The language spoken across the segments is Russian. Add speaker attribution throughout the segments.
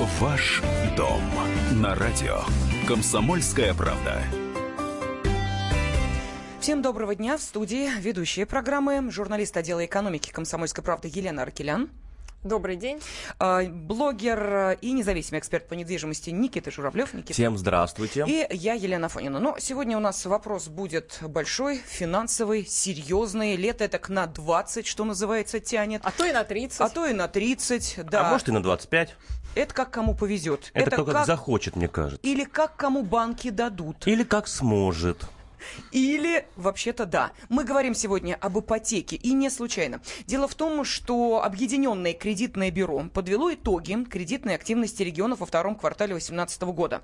Speaker 1: Ваш дом на радио. Комсомольская правда.
Speaker 2: Всем доброго дня. В студии ведущие программы журналист отдела экономики «Комсомольской правды» Елена Аркелян.
Speaker 3: Добрый день.
Speaker 2: А, блогер и независимый эксперт по недвижимости Никита Журавлев. Никита.
Speaker 4: Всем здравствуйте.
Speaker 2: И я, Елена Фонина. Но сегодня у нас вопрос будет большой, финансовый, серьезный. Лето это на 20, что называется, тянет.
Speaker 3: А то и на 30.
Speaker 2: А то и на 30, да.
Speaker 4: А может и на 25.
Speaker 2: Это как кому повезет.
Speaker 4: Это, это кто как, как захочет, мне кажется.
Speaker 2: Или как кому банки дадут.
Speaker 4: Или как сможет.
Speaker 2: Или, вообще-то, да. Мы говорим сегодня об ипотеке, и не случайно. Дело в том, что Объединенное кредитное бюро подвело итоги кредитной активности регионов во втором квартале 2018 года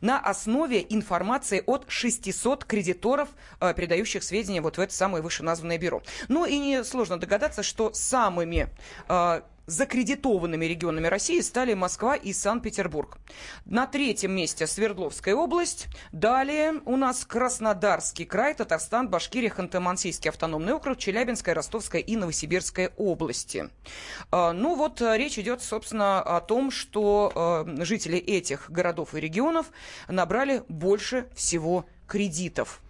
Speaker 2: на основе информации от 600 кредиторов, э, передающих сведения вот в это самое вышеназванное бюро. Ну и несложно догадаться, что самыми э, закредитованными регионами России стали Москва и Санкт-Петербург. На третьем месте Свердловская область. Далее у нас Краснодарский край, Татарстан, Башкирия, Ханты-Мансийский автономный округ, Челябинская, Ростовская и Новосибирская области. А, ну вот э, речь идет, собственно, о том, что э, жители этих городов и регионов набрали больше всего кредитов.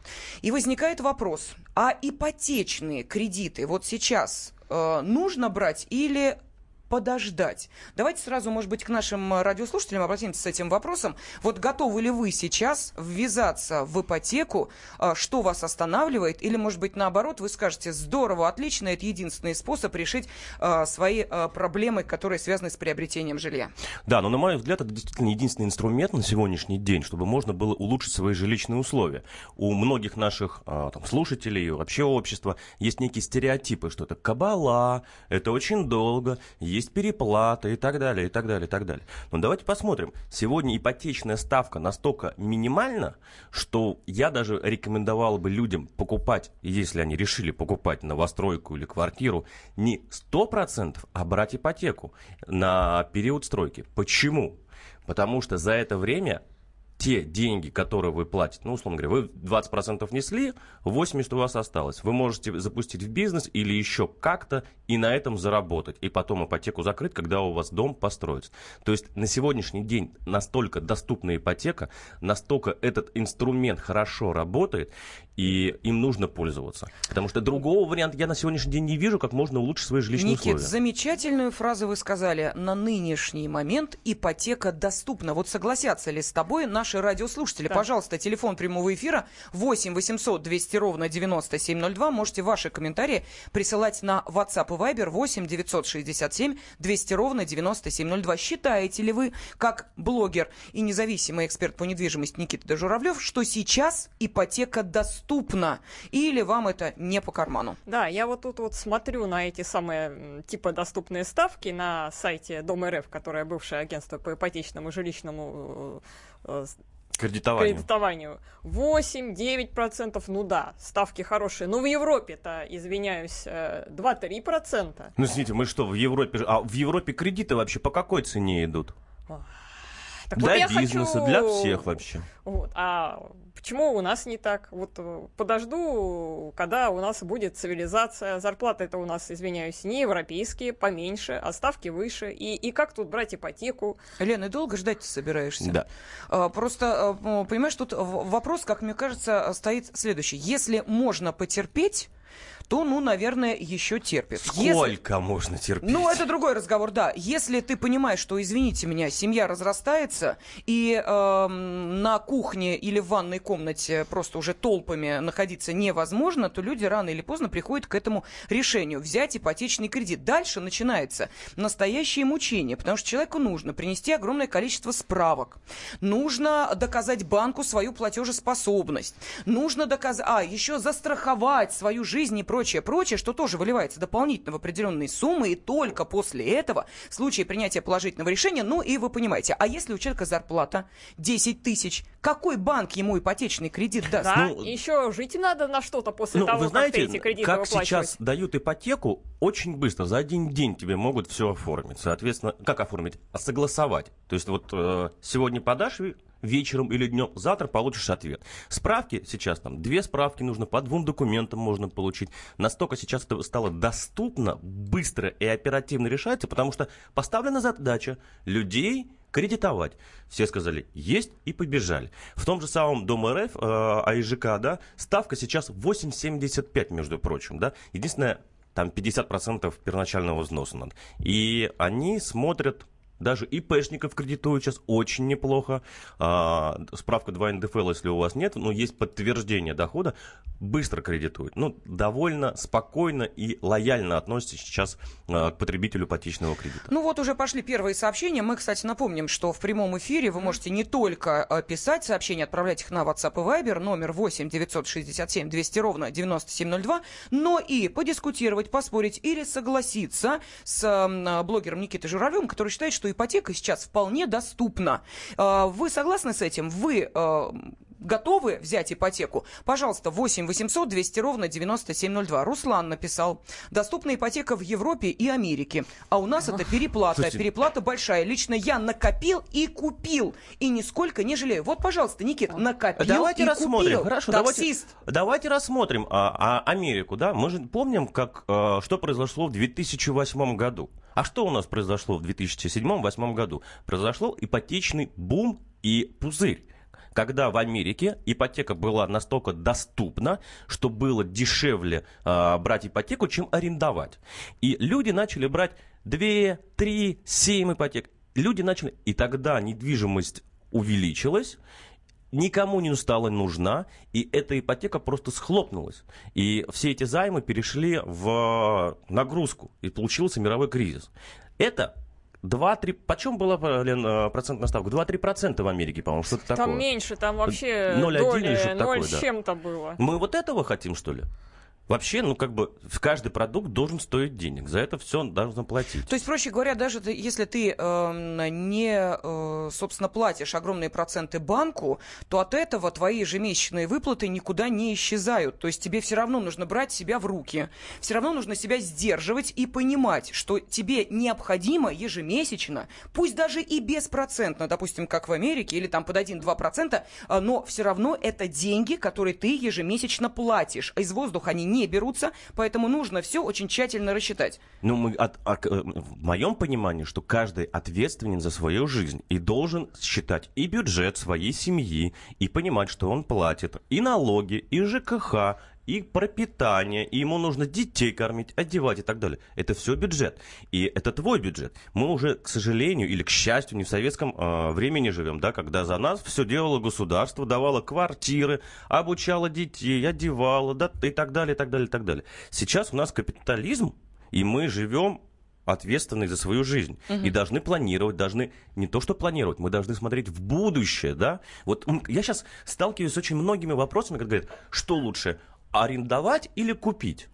Speaker 2: И возникает вопрос, а ипотечные кредиты вот сейчас э, нужно брать или подождать. Давайте сразу, может быть, к нашим радиослушателям обратимся с этим вопросом. Вот готовы ли вы сейчас ввязаться в ипотеку? А, что вас останавливает? Или, может быть, наоборот, вы скажете, здорово, отлично, это единственный способ решить а, свои а, проблемы, которые связаны с приобретением жилья?
Speaker 4: Да, но, на мой взгляд, это действительно единственный инструмент на сегодняшний день, чтобы можно было улучшить свои жилищные условия. У многих наших там, слушателей, вообще общества есть некие стереотипы, что это кабала, это очень долго, есть переплата и так далее, и так далее, и так далее. Но давайте посмотрим. Сегодня ипотечная ставка настолько минимальна, что я даже рекомендовал бы людям покупать, если они решили покупать новостройку или квартиру, не 100%, а брать ипотеку на период стройки. Почему? Потому что за это время те деньги, которые вы платите, ну, условно говоря, вы 20% несли, 80% у вас осталось. Вы можете запустить в бизнес или еще как-то и на этом заработать, и потом ипотеку закрыть, когда у вас дом построится. То есть на сегодняшний день настолько доступна ипотека, настолько этот инструмент хорошо работает, и им нужно пользоваться. Потому что другого варианта я на сегодняшний день не вижу, как можно улучшить свои жилищные
Speaker 2: Никит,
Speaker 4: условия.
Speaker 2: замечательную фразу вы сказали. На нынешний момент ипотека доступна. Вот согласятся ли с тобой наши радиослушатели? Да. Пожалуйста, телефон прямого эфира 8 800 200 ровно 9702. Можете ваши комментарии присылать на WhatsApp и Viber 8 967 200 ровно 9702. Считаете ли вы, как блогер и независимый эксперт по недвижимости Никита Дежуравлев, что сейчас ипотека доступна? Доступно, или вам это не по карману?
Speaker 3: Да, я вот тут вот смотрю на эти самые типа доступные ставки на сайте Дом РФ, которое бывшее агентство по ипотечному жилищному
Speaker 4: э, Кредитованию.
Speaker 3: Кредитованию. 8-9%, ну да, ставки хорошие. Но в Европе-то, извиняюсь, 2-3%.
Speaker 4: Э, ну, извините, мы что, в Европе... А в Европе кредиты вообще по какой цене идут?
Speaker 3: Так
Speaker 4: для
Speaker 3: вот
Speaker 4: бизнеса,
Speaker 3: хочу...
Speaker 4: для всех вообще.
Speaker 3: Вот. А почему у нас не так? Вот э, подожду, когда у нас будет цивилизация. Зарплаты это у нас, извиняюсь, не европейские, поменьше, а ставки выше. И, и как тут брать ипотеку?
Speaker 2: Лена, и долго ждать ты собираешься?
Speaker 4: Да.
Speaker 2: А, просто, а, понимаешь, тут вопрос, как мне кажется, стоит следующий. Если можно потерпеть то, ну, наверное, еще терпит.
Speaker 4: Сколько Если... можно терпеть?
Speaker 2: Ну, это другой разговор, да. Если ты понимаешь, что, извините меня, семья разрастается, и э, на кухне или в ванной комнате просто уже толпами находиться невозможно, то люди рано или поздно приходят к этому решению взять ипотечный кредит. Дальше начинается настоящее мучение, потому что человеку нужно принести огромное количество справок, нужно доказать банку свою платежеспособность, нужно доказать, а, еще застраховать свою жизнь и прочее, прочее, что тоже выливается дополнительно в определенные суммы, и только после этого, в случае принятия положительного решения, ну и вы понимаете, а если у человека зарплата 10 тысяч, какой банк ему ипотечный кредит даст?
Speaker 3: Да, ну, еще жить надо на что-то после
Speaker 4: ну,
Speaker 3: того,
Speaker 4: вы знаете,
Speaker 3: как ты эти кредиты
Speaker 4: как сейчас дают ипотеку, очень быстро, за один день тебе могут все оформить. Соответственно, как оформить? А согласовать. То есть вот э, сегодня подашь вечером или днем, завтра получишь ответ. Справки сейчас там, две справки нужно, по двум документам можно получить. Настолько сейчас это стало доступно, быстро и оперативно решается, потому что поставлена задача людей кредитовать. Все сказали, есть и побежали. В том же самом Дом РФ, э, АИЖК, да, ставка сейчас 8,75, между прочим, да. Единственное, там 50% первоначального взноса надо. И они смотрят даже ИПшников кредитуют сейчас очень неплохо. А, справка 2 НДФЛ, если у вас нет, но есть подтверждение дохода, быстро кредитуют. Ну, довольно спокойно и лояльно относятся сейчас а, к потребителю ипотечного кредита.
Speaker 2: Ну вот уже пошли первые сообщения. Мы, кстати, напомним, что в прямом эфире вы можете не только а, писать сообщения, отправлять их на WhatsApp и Viber, номер 8 967 200 ровно 9702, но и подискутировать, поспорить или согласиться с блогером Никитой Журавлевым, который считает, что ипотека сейчас вполне доступна. А, вы согласны с этим? Вы а, готовы взять ипотеку, пожалуйста, 8 800 200 ровно 9702. Руслан написал. Доступна ипотека в Европе и Америке. А у нас это переплата. Слушайте. Переплата большая. Лично я накопил и купил. И нисколько не жалею. Вот, пожалуйста, Никит, накопил
Speaker 4: давайте
Speaker 2: и
Speaker 4: рассмотрим.
Speaker 2: купил.
Speaker 4: Хорошо,
Speaker 2: Таксист.
Speaker 4: Давайте, давайте рассмотрим а, а, Америку. Да? Мы же помним, как, а, что произошло в 2008 году. А что у нас произошло в 2007-2008 году? Произошло ипотечный бум и пузырь когда в Америке ипотека была настолько доступна, что было дешевле э, брать ипотеку, чем арендовать. И люди начали брать 2, 3, 7 ипотек. Люди начали... И тогда недвижимость увеличилась, никому не стала нужна, и эта ипотека просто схлопнулась. И все эти займы перешли в нагрузку, и получился мировой кризис. Это 2-3... Почем была, Лен, э, процентная ставка? 2-3% в Америке, по-моему, что-то такое.
Speaker 3: Там меньше, там вообще 0,1 доли, или что-то 0 такое, с чем-то было.
Speaker 4: Мы вот этого хотим, что ли? Вообще, ну, как бы, каждый продукт должен стоить денег. За это все должно платить.
Speaker 2: То есть, проще говоря, даже если ты э, не, э, собственно, платишь огромные проценты банку, то от этого твои ежемесячные выплаты никуда не исчезают. То есть, тебе все равно нужно брать себя в руки. Все равно нужно себя сдерживать и понимать, что тебе необходимо ежемесячно, пусть даже и беспроцентно, допустим, как в Америке, или там под 1-2%, э, но все равно это деньги, которые ты ежемесячно платишь. Из воздуха они не берутся, поэтому нужно все очень тщательно рассчитать.
Speaker 4: Ну, мы от, от, э, в моем понимании, что каждый ответственен за свою жизнь и должен считать и бюджет своей семьи, и понимать, что он платит и налоги, и ЖКХ, и пропитание, и ему нужно детей кормить, одевать и так далее. Это все бюджет. И это твой бюджет. Мы уже, к сожалению или к счастью, не в советском э, времени живем, да, когда за нас все делало государство, давало квартиры, обучало детей, одевало, да, и так далее, и так далее, и так далее. Сейчас у нас капитализм, и мы живем ответственны за свою жизнь угу. и должны планировать, должны не то что планировать, мы должны смотреть в будущее, да. Вот я сейчас сталкиваюсь с очень многими вопросами, когда говорят, что лучше, арендовать или купить?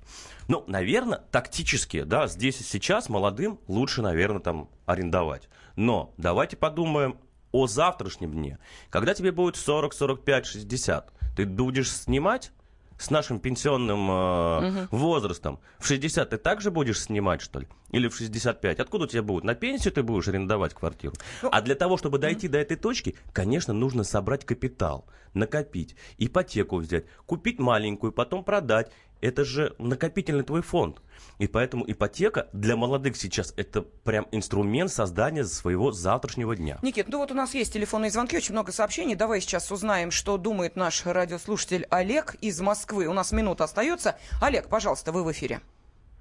Speaker 4: Ну, наверное, тактически, да, здесь и сейчас молодым лучше, наверное, там арендовать. Но давайте подумаем о завтрашнем дне. Когда тебе будет 40, 45, 60, ты будешь снимать с нашим пенсионным э, угу. возрастом, в 60 ты также будешь снимать, что ли? Или в 65? Откуда у тебя будет? На пенсию ты будешь арендовать квартиру? Ну, а для того, чтобы дойти угу. до этой точки, конечно, нужно собрать капитал, накопить, ипотеку взять, купить маленькую, потом продать это же накопительный твой фонд. И поэтому ипотека для молодых сейчас это прям инструмент создания своего завтрашнего дня.
Speaker 2: Никит, ну вот у нас есть телефонные звонки, очень много сообщений. Давай сейчас узнаем, что думает наш радиослушатель Олег из Москвы. У нас минута остается. Олег, пожалуйста, вы в эфире.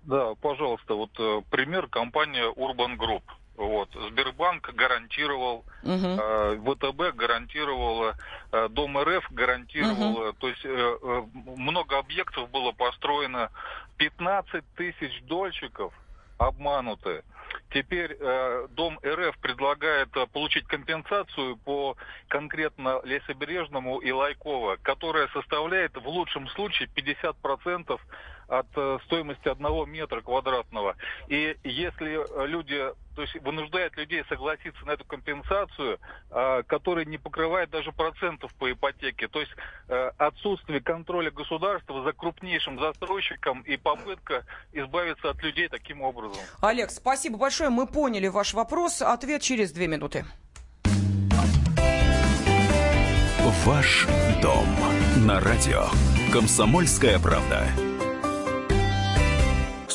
Speaker 5: Да, пожалуйста, вот э, пример компания Urban Group. Вот. Сбербанк гарантировал, угу. э, ВТБ гарантировала, э, Дом РФ гарантировала. Угу. То есть э, э, много объектов было построено. 15 тысяч дольщиков обмануты. Теперь э, Дом РФ предлагает э, получить компенсацию по конкретно Лесобережному и Лайково, которая составляет в лучшем случае 50% от э, стоимости одного метра квадратного. И если люди, то есть вынуждает людей согласиться на эту компенсацию, э, которая не покрывает даже процентов по ипотеке, то есть э, отсутствие контроля государства за крупнейшим застройщиком и попытка избавиться от людей таким образом.
Speaker 2: Олег, спасибо большое, мы поняли ваш вопрос. Ответ через две минуты.
Speaker 1: Ваш дом на радио. Комсомольская правда.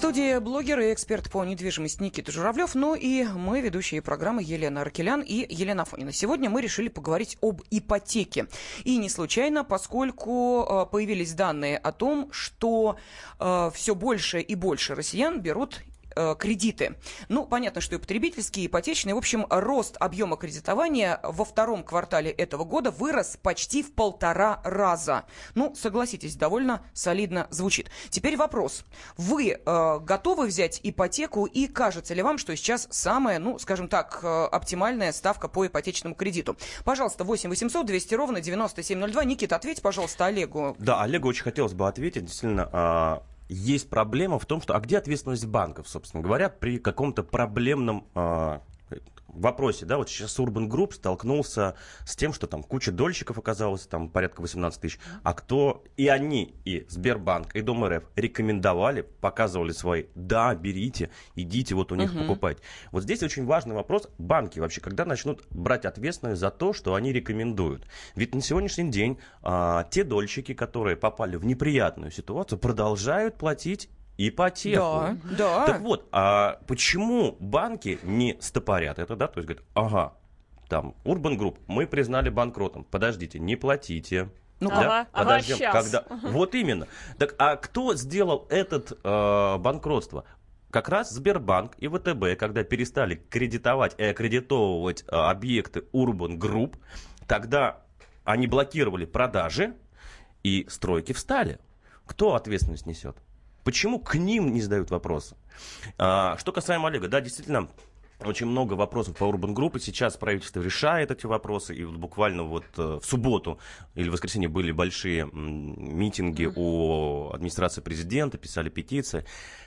Speaker 2: Студии блогер и эксперт по недвижимости Никита Журавлев, ну и мы, ведущие программы Елена Аркелян и Елена Фонина. Сегодня мы решили поговорить об ипотеке. И не случайно, поскольку э, появились данные о том, что э, все больше и больше россиян берут э, кредиты. Ну, понятно, что и потребительские, и ипотечные. В общем, рост объема кредитования во втором квартале этого года вырос почти в полтора раза. Ну, согласитесь, довольно солидно звучит. Теперь вопрос. Вы э, готовы взять ипотеку и кажется ли вам, что сейчас самая, ну, скажем так, э, оптимальная ставка по ипотечному кредиту? Пожалуйста, 8 800 200 ровно 9702. Никита, ответь, пожалуйста, Олегу.
Speaker 4: Да, Олегу очень хотелось бы ответить. Действительно, а, есть проблема в том, что... А где ответственность банков, собственно говоря, при каком-то проблемном а, вопросе, да, вот сейчас Urban Group столкнулся с тем, что там куча дольщиков оказалось, там порядка 18 тысяч, а кто, и они, и Сбербанк, и Дом РФ рекомендовали, показывали свои, да, берите, идите, вот у них uh-huh. покупать. Вот здесь очень важный вопрос, банки вообще, когда начнут брать ответственность за то, что они рекомендуют. Ведь на сегодняшний день а, те дольщики, которые попали в неприятную ситуацию, продолжают платить ипотеку.
Speaker 2: Да, да.
Speaker 4: Так вот, а почему банки не стопорят это, да, то есть говорят, ага, там, Urban Group, мы признали банкротом, подождите, не платите.
Speaker 3: Ну, да? ага, Подождем, ага,
Speaker 4: когда... Вот именно. Так, а кто сделал этот э, банкротство? как раз Сбербанк и ВТБ, когда перестали кредитовать и аккредитовывать э, объекты Urban Group, тогда они блокировали продажи, и стройки встали. Кто ответственность несет? Почему к ним не задают вопросы? А, что касаемо Олега, да, действительно, очень много вопросов по Urban Group, и сейчас правительство решает эти вопросы, и вот буквально вот э, в субботу или в воскресенье были большие митинги у администрации президента, писали петиции.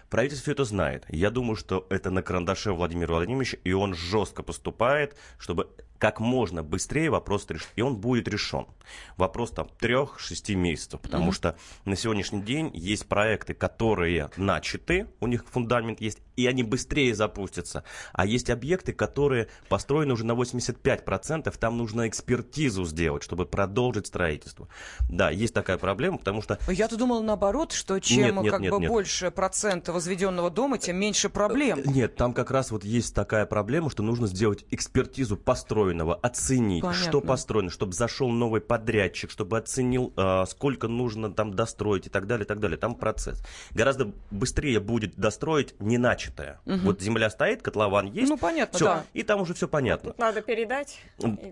Speaker 4: Правительство это знает. Я думаю, что это на карандаше Владимира Владимировича, и он жестко поступает, чтобы как можно быстрее вопрос решить. И он будет решен. Вопрос там трех-шести месяцев. Потому mm-hmm. что на сегодняшний день есть проекты, которые начаты, у них фундамент есть, и они быстрее запустятся. А есть объекты, которые построены уже на 85%, там нужно экспертизу сделать, чтобы продолжить строительство. Да, есть такая проблема, потому что...
Speaker 2: Я-то думала наоборот, что чем нет, нет, как нет, бы нет. больше процента возведенного дома, тем меньше проблем. Э,
Speaker 4: нет, там как раз вот есть такая проблема, что нужно сделать экспертизу построенного, оценить, Понятно. что построено, чтобы зашел новый подрядчик, чтобы оценил, э, сколько нужно там достроить и так далее, и так далее. Там процесс. Гораздо быстрее будет достроить не начатое. Угу. Вот земля стоит, котлован есть.
Speaker 2: Ну, понятно,
Speaker 4: все,
Speaker 2: да.
Speaker 4: И там уже все понятно.
Speaker 3: Тут надо передать.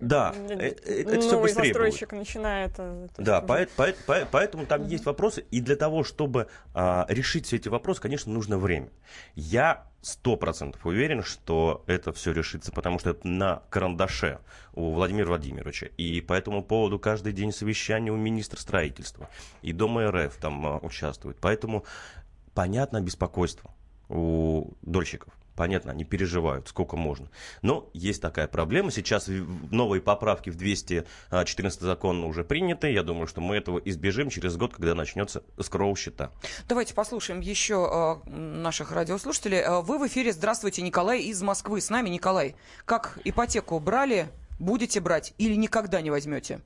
Speaker 4: Да.
Speaker 3: Э, это Новый все быстрее застройщик будет. начинает.
Speaker 4: Да, по, по, по, поэтому там угу. есть вопросы. И для того, чтобы а, решить все эти вопросы, конечно, нужно время. Я сто процентов уверен, что это все решится, потому что это на карандаше у Владимира Владимировича. И по этому поводу каждый день совещание у министра строительства. И Дома РФ там а, участвует. Поэтому понятно беспокойство у дольщиков. Понятно, они переживают, сколько можно. Но есть такая проблема. Сейчас новые поправки в 214 закон уже приняты. Я думаю, что мы этого избежим через год, когда начнется скроу счета.
Speaker 2: Давайте послушаем еще э, наших радиослушателей. Э, вы в эфире. Здравствуйте, Николай из Москвы. С нами Николай. Как ипотеку брали, будете брать или никогда не возьмете?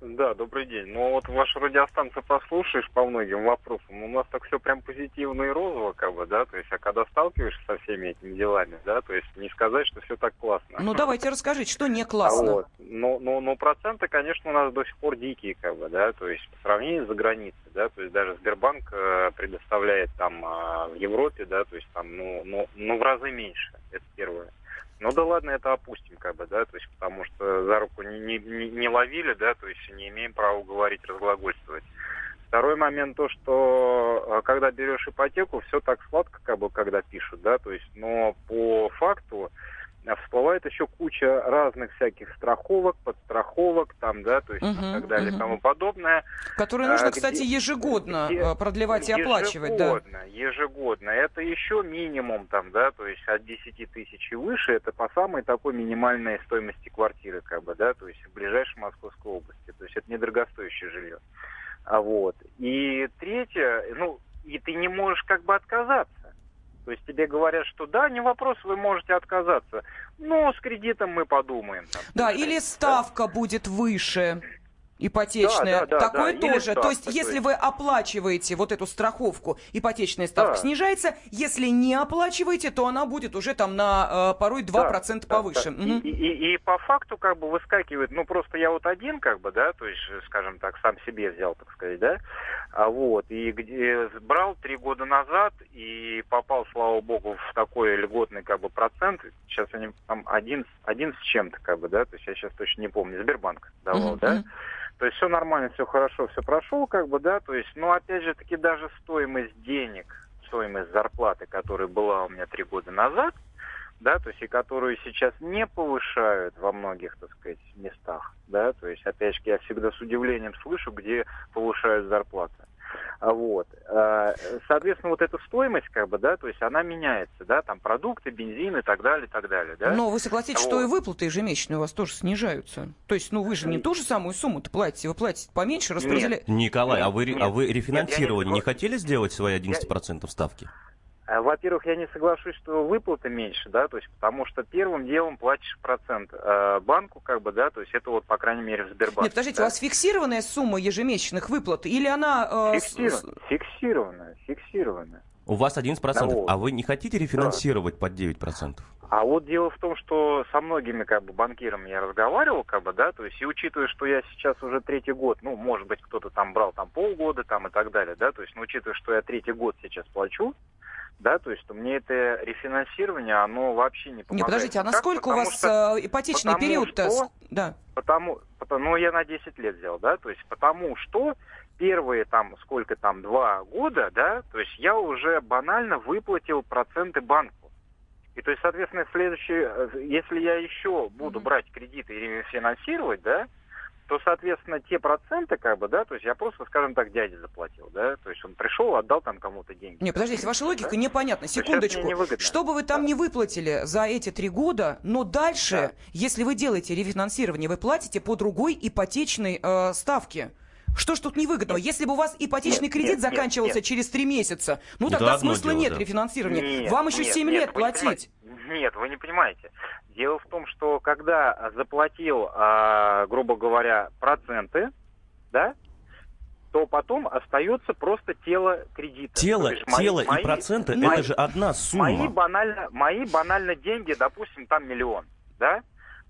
Speaker 6: Да, добрый день. Ну вот вашу радиостанцию послушаешь по многим вопросам, у нас так все прям позитивно и розово, как бы, да, то есть, а когда сталкиваешься со всеми этими делами, да, то есть не сказать, что все так классно.
Speaker 2: Ну давайте расскажите, что не классно.
Speaker 6: А вот. Но, но, но проценты, конечно, у нас до сих пор дикие, как бы, да, то есть по сравнению с границей, да, то есть даже Сбербанк э, предоставляет там э, в Европе, да, то есть там, ну, ну, ну в разы меньше, это первое. Ну да ладно, это опустим, как бы, да, то есть потому что за руку не, не, не ловили, да, то есть не имеем права говорить, разглагольствовать. Второй момент то, что а, когда берешь ипотеку, все так сладко, как бы, когда пишут, да, то есть, но по факту всплывает еще куча разных всяких страховок, подстраховок, там, да, то есть
Speaker 2: Мгм,
Speaker 6: и так далее
Speaker 2: мгм.
Speaker 6: тому подобное.
Speaker 2: Которые нужно,
Speaker 6: А, где-
Speaker 2: кстати, ежегодно
Speaker 6: где-
Speaker 2: э, продлевать и оплачивать, да.
Speaker 6: Ежегодно, ежегодно. Это еще минимум там, да, то есть от 10 тысяч и выше, это по самой такой минимальной стоимости квартиры, как бы, да, то есть в ближайшей Московской области. То есть это недорогостоящее жилье. А вот. И третье, ну, и ты не можешь как бы отказаться. То есть тебе говорят, что да, не вопрос, вы можете отказаться. Но с кредитом мы подумаем. там.
Speaker 2: Да, или ставка будет выше ипотечная.
Speaker 6: Да, да, да,
Speaker 2: Такое
Speaker 6: да,
Speaker 2: тоже. То есть,
Speaker 6: ставка,
Speaker 2: если
Speaker 6: то
Speaker 2: вы оплачиваете вот эту страховку, ипотечная ставка
Speaker 6: Да.
Speaker 2: снижается. Если не оплачиваете, то она будет уже там на э, порой 2%
Speaker 6: Да,
Speaker 2: повыше.
Speaker 6: да, да.
Speaker 2: Мгм.
Speaker 6: И, и- и по факту как бы выскакивает, ну просто я вот один как бы, да, то есть, скажем так, сам себе взял, так сказать, да, вот, и где брал три года назад и попал, слава богу, в такой льготный как бы процент, сейчас они там один, один с чем-то как бы, да, то есть я сейчас точно не помню, Сбербанк давал,
Speaker 2: Мгм,
Speaker 6: да, то есть все нормально, все хорошо, все прошел, как бы, да, то есть, но опять же таки даже стоимость денег, стоимость зарплаты, которая была у меня три года назад, да, то есть и которую сейчас не повышают во многих, так сказать, местах, да, то есть, опять же, я всегда с удивлением слышу, где повышают зарплаты. А Вот. А, Соответственно, вот эта стоимость, как бы, да, то есть она меняется, да, там продукты, бензин и так далее, и так далее, да.
Speaker 2: Но вы согласитесь, что
Speaker 6: Вот.
Speaker 2: и выплаты ежемесячные у вас тоже снижаются. То есть, ну вы же не ту же самую сумму-то платите, вы платите поменьше, распределяете.
Speaker 4: Николай, а вы, ре-
Speaker 6: Нет,
Speaker 4: а вы
Speaker 6: нет, я не
Speaker 4: рефинансирование не хотели сделать свои 11% ставки?
Speaker 6: А, Во-первых, я не соглашусь, что выплаты меньше, да, то есть потому что первым делом платишь процент э, банку, как бы, да, то есть это вот, по крайней мере, в Сбербанке.
Speaker 2: Нет, подождите,
Speaker 6: да.
Speaker 2: у вас фиксированная сумма ежемесячных выплат или она... э, с-
Speaker 6: Фиксированно, фиксированно, фиксированно.
Speaker 4: У вас 11%,
Speaker 6: Да вот.
Speaker 4: а вы не хотите рефинансировать под 9%?
Speaker 6: А вот дело в том, что со многими как бы банкирами я разговаривал, как бы, да, то есть и учитывая, что я сейчас уже третий год, ну, может быть, кто-то там брал там полгода там и так далее, да, то есть, ну, учитывая, что я третий год сейчас плачу, да, то есть, то мне это рефинансирование, оно вообще не помогает.
Speaker 2: Не, подождите, а насколько у
Speaker 6: потому
Speaker 2: вас
Speaker 6: что-
Speaker 2: э, ипотечный период-то?
Speaker 6: что-
Speaker 2: с- Да.
Speaker 6: Потому, потому, ну, я на 10 лет взял, да, то есть потому что первые там, сколько там, два года, да, то есть я уже банально выплатил проценты банку. И то есть, соответственно, в следующий, э, если я еще буду
Speaker 2: Мгм.
Speaker 6: брать кредиты и рефинансировать, да, то, соответственно, те проценты, как бы, да, то есть я просто, скажем так, дяде заплатил, да, то есть он пришел, отдал там кому-то деньги.
Speaker 2: Не, подождите, ваша логика
Speaker 6: Да?
Speaker 2: непонятна. Секундочку.
Speaker 6: невыгодно.
Speaker 2: Что бы вы там не выплатили за эти три года, но дальше,
Speaker 6: Да.
Speaker 2: если вы делаете рефинансирование, вы платите по другой ипотечной э, ставке. Что ж тут невыгодного? Если бы у вас ипотечный
Speaker 6: Нет,
Speaker 2: кредит
Speaker 6: нет,
Speaker 2: заканчивался
Speaker 6: нет.
Speaker 2: через три месяца, ну
Speaker 4: Это
Speaker 2: тогда смысла
Speaker 4: дело,
Speaker 2: нет
Speaker 4: да.
Speaker 2: рефинансирования.
Speaker 6: Нет,
Speaker 2: Вам еще
Speaker 6: нет,
Speaker 2: 7
Speaker 6: нет,
Speaker 2: лет платить.
Speaker 6: Нет, вы не понимаете. Дело в том, что когда заплатил, а, грубо говоря, проценты, да, то потом остается просто тело кредита.
Speaker 4: Тело,
Speaker 6: есть мои-
Speaker 4: тело
Speaker 6: мои-
Speaker 4: и проценты
Speaker 6: мои-
Speaker 4: это же одна
Speaker 6: Мои
Speaker 4: сумма.
Speaker 6: банально, мои банально деньги, допустим, там миллион, да?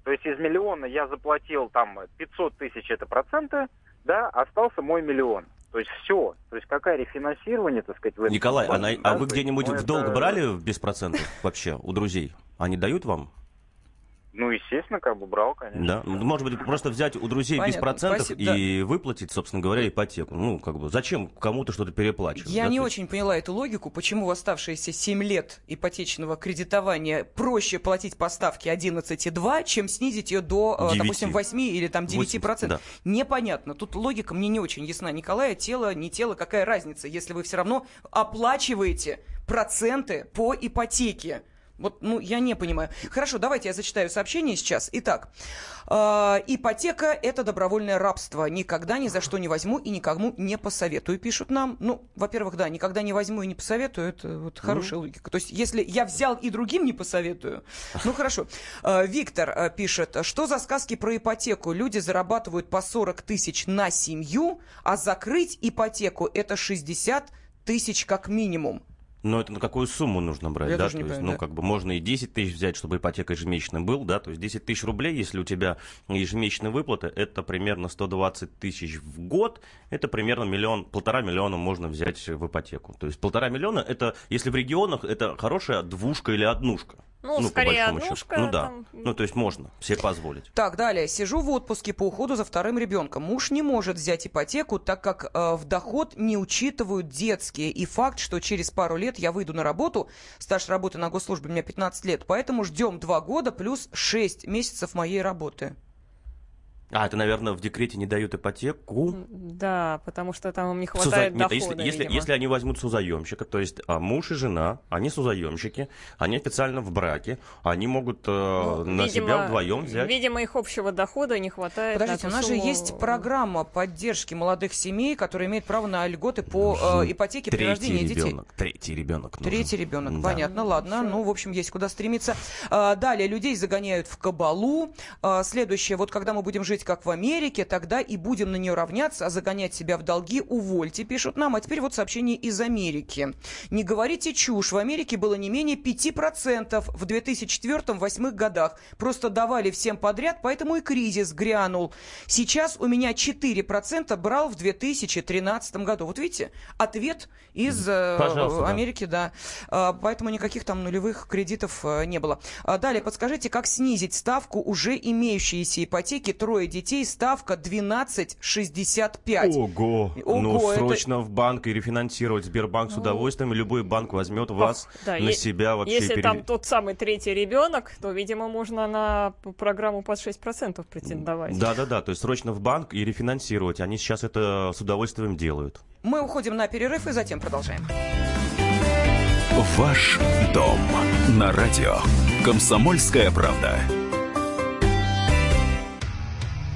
Speaker 6: То есть из миллиона я заплатил там 500 тысяч, это проценты, да, остался мой миллион. То есть все. То есть какое рефинансирование, так сказать, в этом
Speaker 4: Николай, а,
Speaker 6: плане,
Speaker 4: на-
Speaker 6: да,
Speaker 4: а вы где-нибудь в долг
Speaker 6: это-
Speaker 4: брали без процентов вообще у друзей? Они дают вам?
Speaker 6: Ну, естественно, как бы брал, конечно.
Speaker 4: Да. Может быть, просто взять у друзей без
Speaker 2: Понятно,
Speaker 4: процентов
Speaker 2: спасибо,
Speaker 4: и выплатить, собственно говоря, ипотеку. Ну, как бы, зачем кому-то что-то переплачивать?
Speaker 2: Я
Speaker 4: да,
Speaker 2: не
Speaker 4: есть-
Speaker 2: очень поняла эту логику, почему в оставшиеся 7 лет ипотечного кредитования проще платить по ставке 11,2, чем снизить ее до, э,
Speaker 4: 9.
Speaker 2: допустим, 8 или там 9%.
Speaker 4: 80,
Speaker 2: Непонятно. Тут логика мне не очень ясна. Николая, тело, не тело, какая разница, если вы все равно оплачиваете проценты по ипотеке. Вот, ну, я не понимаю. Хорошо, давайте я зачитаю сообщение сейчас. Итак, э, ипотека – это добровольное рабство. Никогда ни за что не возьму и никому не посоветую, пишут нам. Ну, во-первых, да, никогда не возьму и не посоветую. Это вот хорошая логика. То есть, если я взял и другим не посоветую, ну, хорошо. Э, Виктор э, пишет, что за сказки про ипотеку? Люди зарабатывают по 40 тысяч на семью, а закрыть ипотеку – это 60 тысяч как минимум.
Speaker 4: Но это на какую сумму нужно брать,
Speaker 2: Я
Speaker 4: да? то есть,
Speaker 2: понимаю,
Speaker 4: ну,
Speaker 2: да.
Speaker 4: как бы можно и 10 тысяч взять, чтобы ипотека ежемесячно был, да, то есть 10 тысяч рублей, если у тебя ежемесячная выплата, это примерно 120 тысяч в год, это примерно миллион, полтора миллиона можно взять в ипотеку. То есть полтора миллиона, это, если в регионах, это хорошая двушка или однушка.
Speaker 3: Ну,
Speaker 4: ну
Speaker 3: скорее однушка.
Speaker 4: счету. Ну да.
Speaker 3: там.
Speaker 4: Ну, то есть можно себе позволить.
Speaker 2: Так, далее. Сижу в отпуске по уходу за вторым ребенком. Муж не может взять ипотеку, так как э, в доход не учитывают детские. И факт, что через пару лет я выйду на работу, стаж работы на госслужбе у меня 15 лет, поэтому ждем 2 года плюс 6 месяцев моей работы.
Speaker 4: А, это, наверное, в декрете не дают ипотеку.
Speaker 3: Да, потому что там им не
Speaker 4: Суза-
Speaker 3: хватает
Speaker 4: Нет,
Speaker 3: дохода,
Speaker 4: если, если,
Speaker 3: видимо.
Speaker 4: если они возьмут сузаемщика, то есть а, муж и жена, они сузаемщики, они официально в браке, они могут э,
Speaker 3: Ну,
Speaker 4: на
Speaker 3: видимо,
Speaker 4: себя вдвоем взять.
Speaker 3: Видимо, их общего дохода не хватает.
Speaker 2: Подождите, у нас же есть программа поддержки молодых семей, которая имеет право на льготы по э, ипотеке при рождении детей.
Speaker 4: Третий ребенок. нужен.
Speaker 2: Третий ребенок,
Speaker 4: Да.
Speaker 2: понятно, ладно. Ну, в общем, есть куда стремиться. А, далее, людей загоняют в кабалу. А, следующее, вот когда мы будем жить как в Америке, тогда и будем на нее равняться, а загонять себя в долги увольте, пишут нам. А теперь вот сообщение из Америки. Не говорите чушь, в Америке было не менее 5% в 2004-2008 годах. Просто давали всем подряд, поэтому и кризис грянул. Сейчас у меня 4% брал в 2013 году. Вот видите, ответ из э,
Speaker 4: Пожалуйста, да.
Speaker 2: Америки, да. А, Поэтому никаких там нулевых кредитов э, не было. А, Далее, подскажите, как снизить ставку уже имеющиеся ипотеки? Трое детей, ставка 12,65.
Speaker 4: Ого!
Speaker 2: Ого,
Speaker 4: ну,
Speaker 2: это-
Speaker 4: срочно в банк и рефинансировать. Сбербанк с удовольствием, и любой банк возьмет вас
Speaker 3: да,
Speaker 4: на
Speaker 3: е-
Speaker 4: себя вообще.
Speaker 3: Если
Speaker 4: пере-
Speaker 3: там тот самый третий ребенок, то, видимо, можно на программу под 6% претендовать.
Speaker 4: Да-да-да, то есть срочно в банк и рефинансировать. Они сейчас это с удовольствием делают.
Speaker 2: Мы уходим на перерыв и затем продолжаем.
Speaker 1: Ваш дом на радио. Комсомольская правда.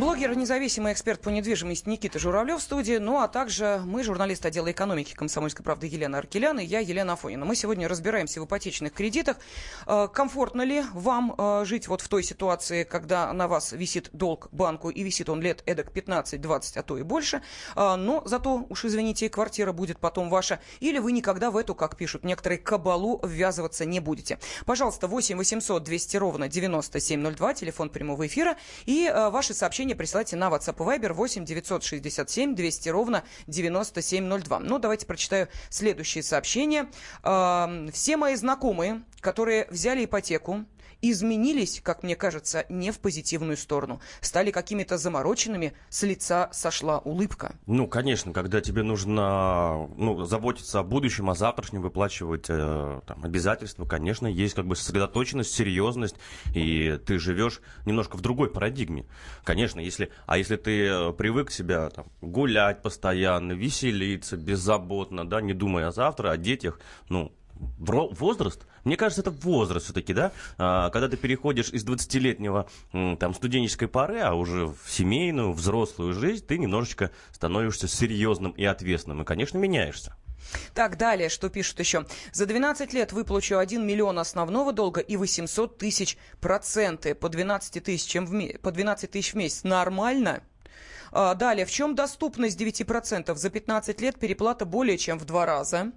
Speaker 2: Блогер, независимый эксперт по недвижимости Никита Журавлев в студии, ну а также мы, журналист отдела экономики «Комсомольской правды» Елена Аркелян и я, Елена Афонина. Мы сегодня разбираемся в ипотечных кредитах. Э, Комфортно ли вам э, жить вот в той ситуации, когда на вас висит долг банку и висит он лет эдак 15-20, а то и больше, Э, но зато, уж извините, квартира будет потом ваша, или вы никогда в эту, как пишут некоторые, кабалу ввязываться не будете. Пожалуйста, 8 800 200 ровно 9702, телефон прямого эфира, и ваши сообщения присылайте на WhatsApp и Viber 8 967 200 ровно 9702. Ну, давайте прочитаю следующие сообщения. Эм, Все мои знакомые, которые взяли ипотеку, изменились, как мне кажется, не в позитивную сторону. Стали какими-то замороченными, с лица сошла улыбка.
Speaker 4: Ну, конечно, когда тебе нужно ну, заботиться о будущем, о завтрашнем, выплачивать э, там, обязательства, конечно, есть как бы сосредоточенность, серьезность, и ты живешь немножко в другой парадигме. Конечно, если, а если ты э, привык себя там, гулять постоянно, веселиться, беззаботно, да, не думая о завтра, о детях, ну, возраст, мне кажется, это возраст все-таки, да, А, когда ты переходишь из 20-летнего м, там студенческой поры, а уже в семейную, взрослую жизнь, ты немножечко становишься серьезным и ответственным, и, конечно, меняешься.
Speaker 2: Так, далее, что пишут еще. За 12 лет выплачу 1 миллион основного долга и 800 тысяч проценты по 12 тысячам в, по 12 тысяч в месяц. Нормально? А, далее, в чем доступность 9%? За 15 лет переплата более чем в два раза.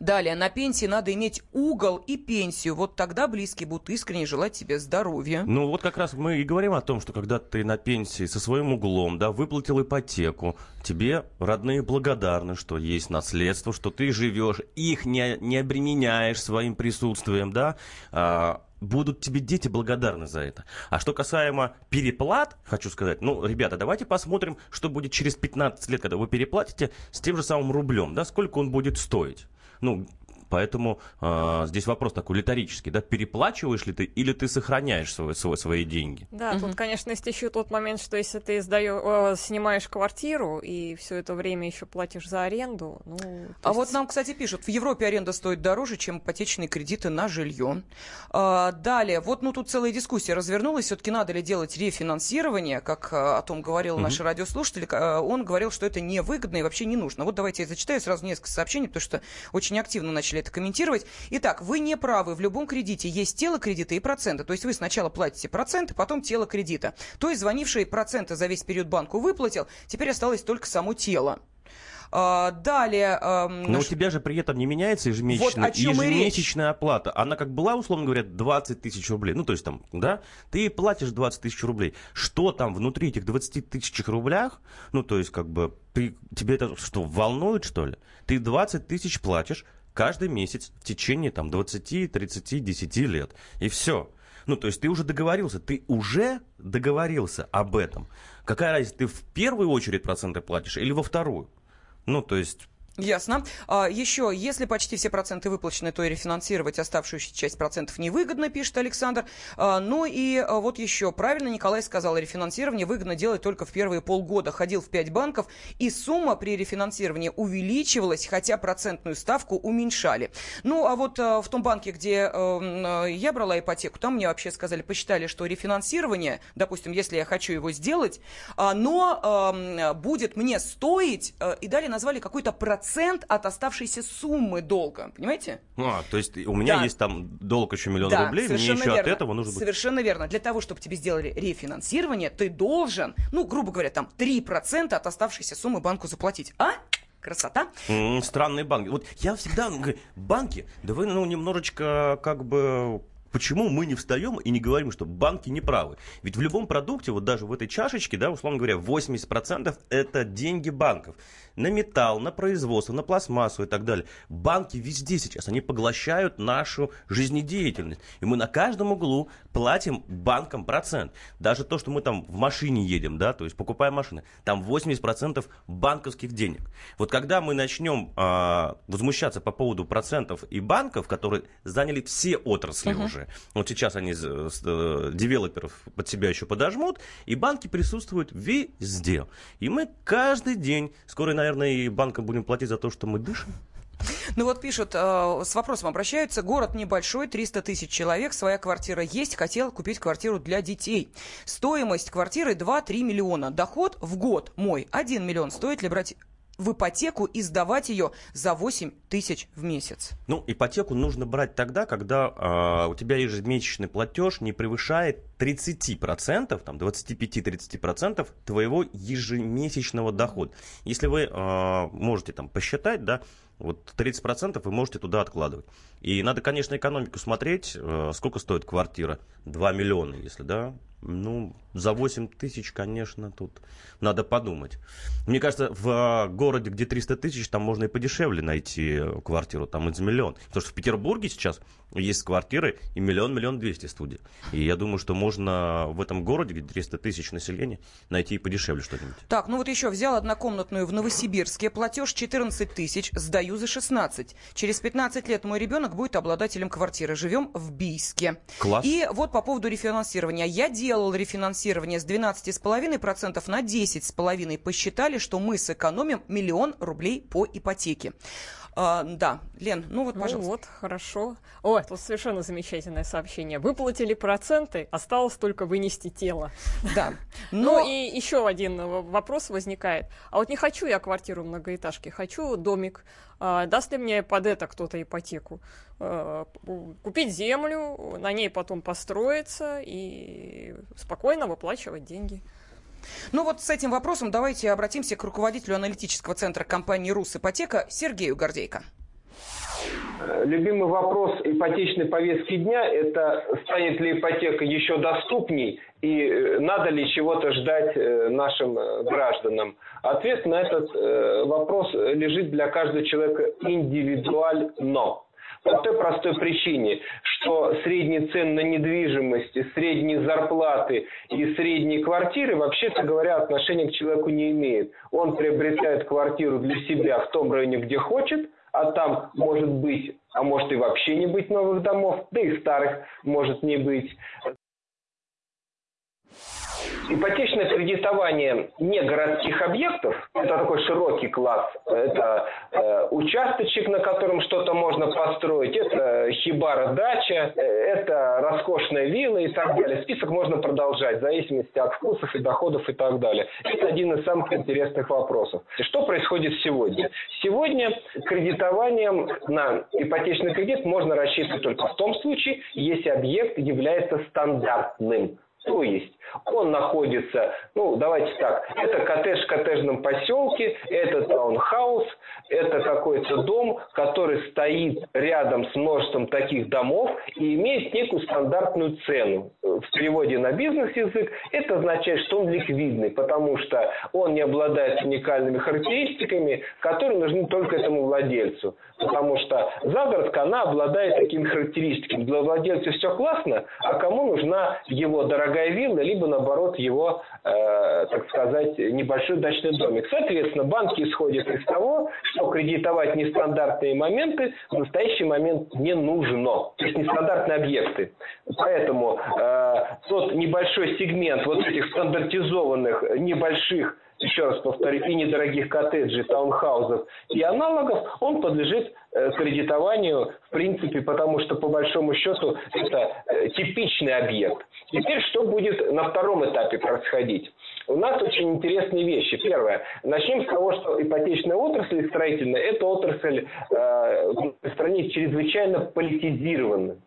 Speaker 2: Далее, на пенсии надо иметь угол и пенсию. Вот тогда близкие будут искренне желать тебе здоровья.
Speaker 4: Ну, вот как раз мы и говорим о том, что когда ты на пенсии со своим углом, да, выплатил ипотеку, тебе родные благодарны, что есть наследство, что ты живешь, их не, не обременяешь своим присутствием, да, а, будут тебе дети благодарны за это. А что касаемо переплат, хочу сказать, ну, ребята, давайте посмотрим, что будет через 15 лет, когда вы переплатите с тем же самым рублем, да, сколько он будет стоить. Ну, Поэтому а, здесь вопрос такой риторический, да, переплачиваешь ли ты или ты сохраняешь свой, свой- свои деньги?
Speaker 3: Да, тут, конечно, есть еще тот момент, что если ты сдаё- э, снимаешь квартиру и все это время еще платишь за аренду, ну...
Speaker 2: А
Speaker 3: есть-
Speaker 2: вот нам, кстати, пишут, в Европе аренда стоит дороже, чем ипотечные кредиты на жилье. А, далее, вот ну тут целая дискуссия развернулась, все-таки надо ли делать рефинансирование, как а, о том говорил наш радиослушатель. А, он говорил, что это невыгодно и вообще не нужно. Вот давайте я зачитаю сразу несколько сообщений, потому что очень активно начали стали это комментировать. Итак, вы не правы. В любом кредите есть тело кредита и проценты. То есть вы сначала платите проценты, потом тело кредита. То есть звонивший проценты за весь период банку выплатил, теперь осталось только само тело. А, далее...
Speaker 4: Но наш... у тебя же при этом не меняется ежемесячная, вот ежемесячная оплата. Она как была, условно говоря, 20 тысяч рублей. Ну, то есть там, да, ты платишь 20 тысяч рублей. Что там внутри этих 20 тысяч рублях, ну, то есть как бы ты, тебе это что, волнует, что ли? Ты 20 тысяч платишь каждый месяц в течение там 20, 30, 10 лет. И все. Ну, то есть ты уже договорился, ты уже договорился об этом. Какая разница, ты в первую очередь проценты платишь или во вторую? Ну, то есть
Speaker 2: Ясно. А, еще, если почти все проценты выплачены, то и рефинансировать оставшуюся часть процентов невыгодно, пишет Александр. А, ну и а, вот еще, правильно Николай сказал, рефинансирование выгодно делать только в первые полгода. Ходил в пять банков, и сумма при рефинансировании увеличивалась, хотя процентную ставку уменьшали. Ну, а вот а, в том банке, где а, я брала ипотеку, там мне вообще сказали, посчитали, что рефинансирование, допустим, если я хочу его сделать, оно а, будет мне стоить, а, и далее назвали какой-то процент процент от оставшейся суммы долга. Понимаете?
Speaker 4: А, то есть у меня да. есть там долг еще миллион да, рублей, мне еще верно. от этого нужно
Speaker 2: будет... Совершенно верно. Для того, чтобы тебе сделали рефинансирование, ты должен, ну, грубо говоря, там 3% от оставшейся суммы банку заплатить. А? Красота.
Speaker 4: Странные банки. Вот я всегда говорю, банки, да вы, ну, немножечко как бы Почему мы не встаем и не говорим, что банки не правы? Ведь в любом продукте, вот даже в этой чашечке, да, условно говоря, 80% это деньги банков на металл, на производство, на пластмассу и так далее. Банки везде сейчас, они поглощают нашу жизнедеятельность. И мы на каждом углу платим банкам процент. Даже то, что мы там в машине едем, да, то есть покупаем машины, там 80% банковских денег. Вот когда мы начнем э, возмущаться по поводу процентов и банков, которые заняли все отрасли uh-huh. уже, вот сейчас они э, э, девелоперов под себя еще подожмут, и банки присутствуют везде. И мы каждый день, скоро, наверное, и банкам будем платить за то, что мы дышим.
Speaker 2: Ну вот пишут, э, с вопросом обращаются, город небольшой, 300 тысяч человек, своя квартира есть, хотел купить квартиру для детей. Стоимость квартиры 2-3 миллиона, доход в год мой 1 миллион. Стоит ли брать в ипотеку и сдавать ее за 8 тысяч в месяц?
Speaker 4: Ну, ипотеку нужно брать тогда, когда э, у тебя ежемесячный платеж не превышает 30%, там 25-30% твоего ежемесячного дохода. Если вы э, можете там посчитать, да, вот 30% вы можете туда откладывать. И надо, конечно, экономику смотреть, э, сколько стоит квартира. 2 миллиона, если, да, ну, за 8 тысяч, конечно, тут надо подумать. Мне кажется, в городе, где 300 тысяч, там можно и подешевле найти квартиру, там и за миллион. Потому что в Петербурге сейчас есть квартиры и миллион, миллион двести студий. И я думаю, что можно в этом городе, где 300 тысяч населения, найти и подешевле что-нибудь.
Speaker 2: Так, ну вот еще взял однокомнатную в Новосибирске, платеж 14 тысяч, сдаю за 16. Через 15 лет мой ребенок будет обладателем квартиры. Живем в Бийске.
Speaker 4: Класс.
Speaker 2: И вот по поводу рефинансирования. Я делал рефинансирование с 12,5% на 10,5%. Посчитали, что мы сэкономим миллион рублей по ипотеке. А, да, Лен, ну вот, ну пожалуйста.
Speaker 3: Ну вот, хорошо. О, тут совершенно замечательное сообщение. Выплатили проценты, осталось только вынести тело.
Speaker 2: Да.
Speaker 3: Но... Ну и еще один вопрос возникает. А вот не хочу я квартиру многоэтажки, хочу домик. А, даст ли мне под это кто-то ипотеку? А, купить землю, на ней потом построиться и спокойно выплачивать деньги.
Speaker 2: Ну вот с этим вопросом давайте обратимся к руководителю аналитического центра компании «Русипотека» Сергею Гордейко.
Speaker 7: Любимый вопрос ипотечной повестки дня – это станет ли ипотека еще доступней и э, надо ли чего-то ждать э, нашим э, гражданам. Ответ на этот вопрос лежит для каждого человека индивидуально. По той простой причине, что средние цены на недвижимость, средние зарплаты и средние квартиры, вообще-то говоря, отношения к человеку не имеют. Он приобретает квартиру для себя в том районе, где хочет, а там может быть, а может и вообще не быть новых домов, да и старых может не быть. Ипотечное кредитование негородских объектов, это такой широкий класс, это э, участочек, на котором что-то можно построить, это хибара дача, э, это роскошная вилла и так далее. Список можно продолжать в зависимости от вкусов и доходов и так далее. Это один из самых интересных вопросов. Что происходит сегодня? Сегодня кредитованием на ипотечный кредит можно рассчитывать только в том случае, если объект является стандартным. То есть он находится, ну давайте так, это коттедж в коттеджном поселке, это таунхаус, это какой-то дом, который стоит рядом с множеством таких домов и имеет некую стандартную цену. В переводе на бизнес-язык это означает, что он ликвидный, потому что он не обладает уникальными характеристиками, которые нужны только этому владельцу. Потому что загородка, она обладает такими характеристиками. Для владельца все классно, а кому нужна его дорогая вилла, либо наоборот его, э, так сказать, небольшой дачный домик. Соответственно, банки исходят из того, что кредитовать нестандартные моменты в настоящий момент не нужно. То есть нестандартные объекты. Поэтому э, тот небольшой сегмент вот этих стандартизованных небольших еще раз повторю, и недорогих коттеджей, таунхаузов и аналогов, он подлежит э, кредитованию, в принципе, потому что, по большому счету, это э, типичный объект. Теперь, что будет на втором этапе происходить? У нас очень интересные вещи. Первое. Начнем с того, что ипотечная отрасль строительная – это отрасль э, в стране чрезвычайно политизированная.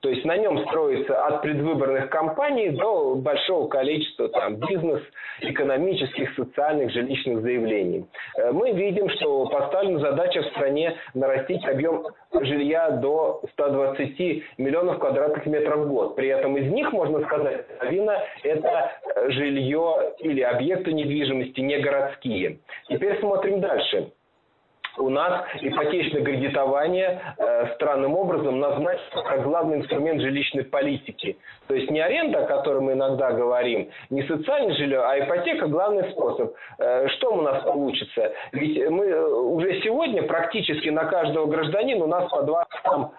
Speaker 7: То есть на нем строится от предвыборных кампаний до большого количества там, бизнес, экономических, социальных, жилищных заявлений. Э, мы видим, что поставлена задача в стране нарастить объем жилья до 120 миллионов квадратных метров в год. При этом из них, можно сказать, половина – это жилье или объекты недвижимости не городские. Теперь смотрим дальше у нас ипотечное кредитование э, странным образом назначено как главный инструмент жилищной политики. То есть не аренда, о которой мы иногда говорим, не социальное жилье, а ипотека – главный способ. Э, что у нас получится? Ведь мы э, уже сегодня практически на каждого гражданина у нас по два там,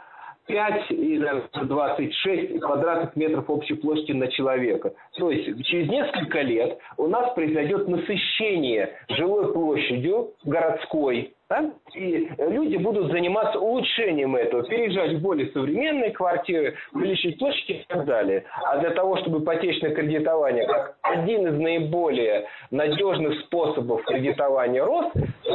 Speaker 7: 5 или 26 квадратных метров общей площади на человека. То есть через несколько лет у нас произойдет насыщение жилой площадью городской, да? И люди будут заниматься улучшением этого, переезжать в более современные квартиры, увеличить площадь и так далее. А для того, чтобы ипотечное кредитование, как один из наиболее надежных способов кредитования рос,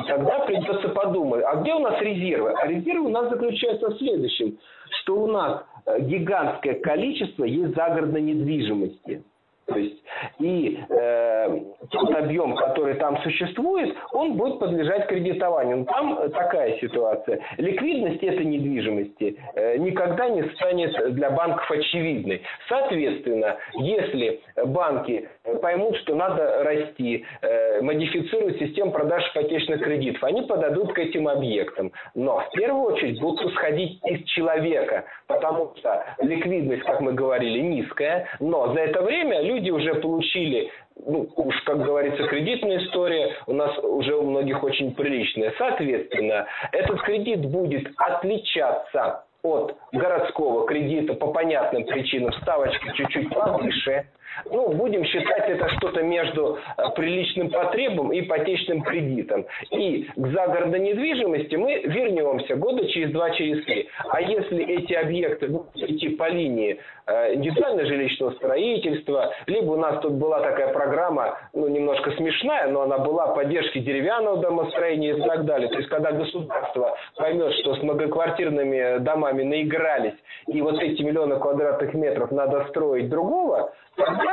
Speaker 7: тогда придется подумать, а где у нас резервы? А резервы у нас заключаются в следующем, что у нас э, гигантское количество есть загородной недвижимости. То есть и э, тот объем, который там существует, он будет подлежать кредитованию. Но там такая ситуация. Ликвидность этой недвижимости э, никогда не станет для банков очевидной. Соответственно, если банки поймут, что надо расти, э, модифицировать систему продаж ипотечных кредитов, они подадут к этим объектам. Но в первую очередь будут исходить из человека, потому что ликвидность, как мы говорили, низкая, но за это время люди люди уже получили ну, уж, как говорится, кредитная история у нас уже у многих очень приличная. Соответственно, этот кредит будет отличаться от городского кредита по понятным причинам. Ставочка чуть-чуть повыше – ну, будем считать это что-то между э, приличным потребом и ипотечным кредитом. И к загородной недвижимости мы вернемся года через два, через три. А если эти объекты будут идти по линии э, индивидуального жилищного строительства, либо у нас тут была такая программа, ну, немножко смешная, но она была поддержки деревянного домостроения и так далее. То есть, когда государство поймет, что с многоквартирными домами наигрались, и вот эти миллионы квадратных метров надо строить другого, тогда,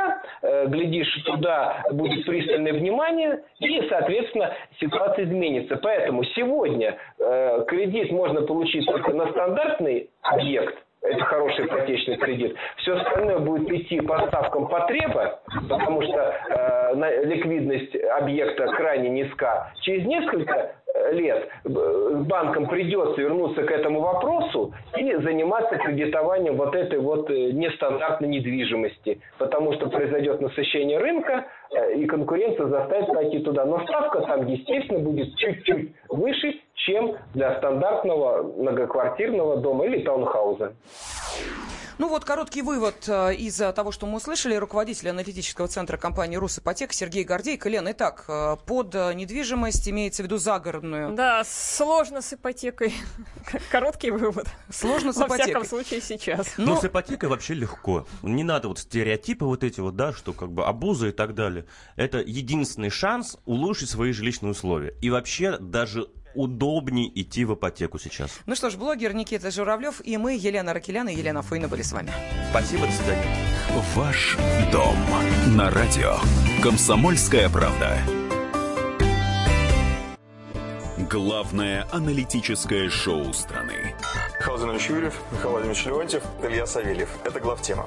Speaker 7: э, глядишь, туда будет пристальное внимание, и, соответственно, ситуация изменится. Поэтому сегодня э, кредит можно получить только на стандартный объект, это хороший ипотечный кредит. Все остальное будет идти по ставкам потреба, потому что э, ликвидность объекта крайне низка. Через несколько лет банкам придется вернуться к этому вопросу и заниматься кредитованием вот этой вот э, нестандартной недвижимости, потому что произойдет насыщение рынка, э, и конкуренция заставит пойти туда. Но ставка там, естественно, будет чуть-чуть выше, чем для стандартного многоквартирного дома или таунхауза.
Speaker 2: Ну вот короткий вывод э, из того, что мы услышали. Руководитель аналитического центра компании «Русипотека» Сергей Гордейко. Лен, итак, э, под э, недвижимость имеется в виду загородную.
Speaker 3: Да, сложно с ипотекой. Короткий вывод.
Speaker 2: Сложно с ипотекой.
Speaker 3: Во всяком случае сейчас.
Speaker 4: Но, Но с ипотекой вообще легко. Не надо вот стереотипы вот эти вот, да, что как бы обуза и так далее. Это единственный шанс улучшить свои жилищные условия. И вообще даже удобнее идти в ипотеку сейчас.
Speaker 2: Ну что ж, блогер Никита Журавлев и мы, Елена Ракелян и Елена Фойна были с вами.
Speaker 4: Спасибо, до свидания.
Speaker 1: Ваш дом на радио. Комсомольская правда. Главное аналитическое шоу страны.
Speaker 8: Михаил Зинович Юрьев, Михаил Владимирович Леонтьев, Илья Савельев. Это главтема.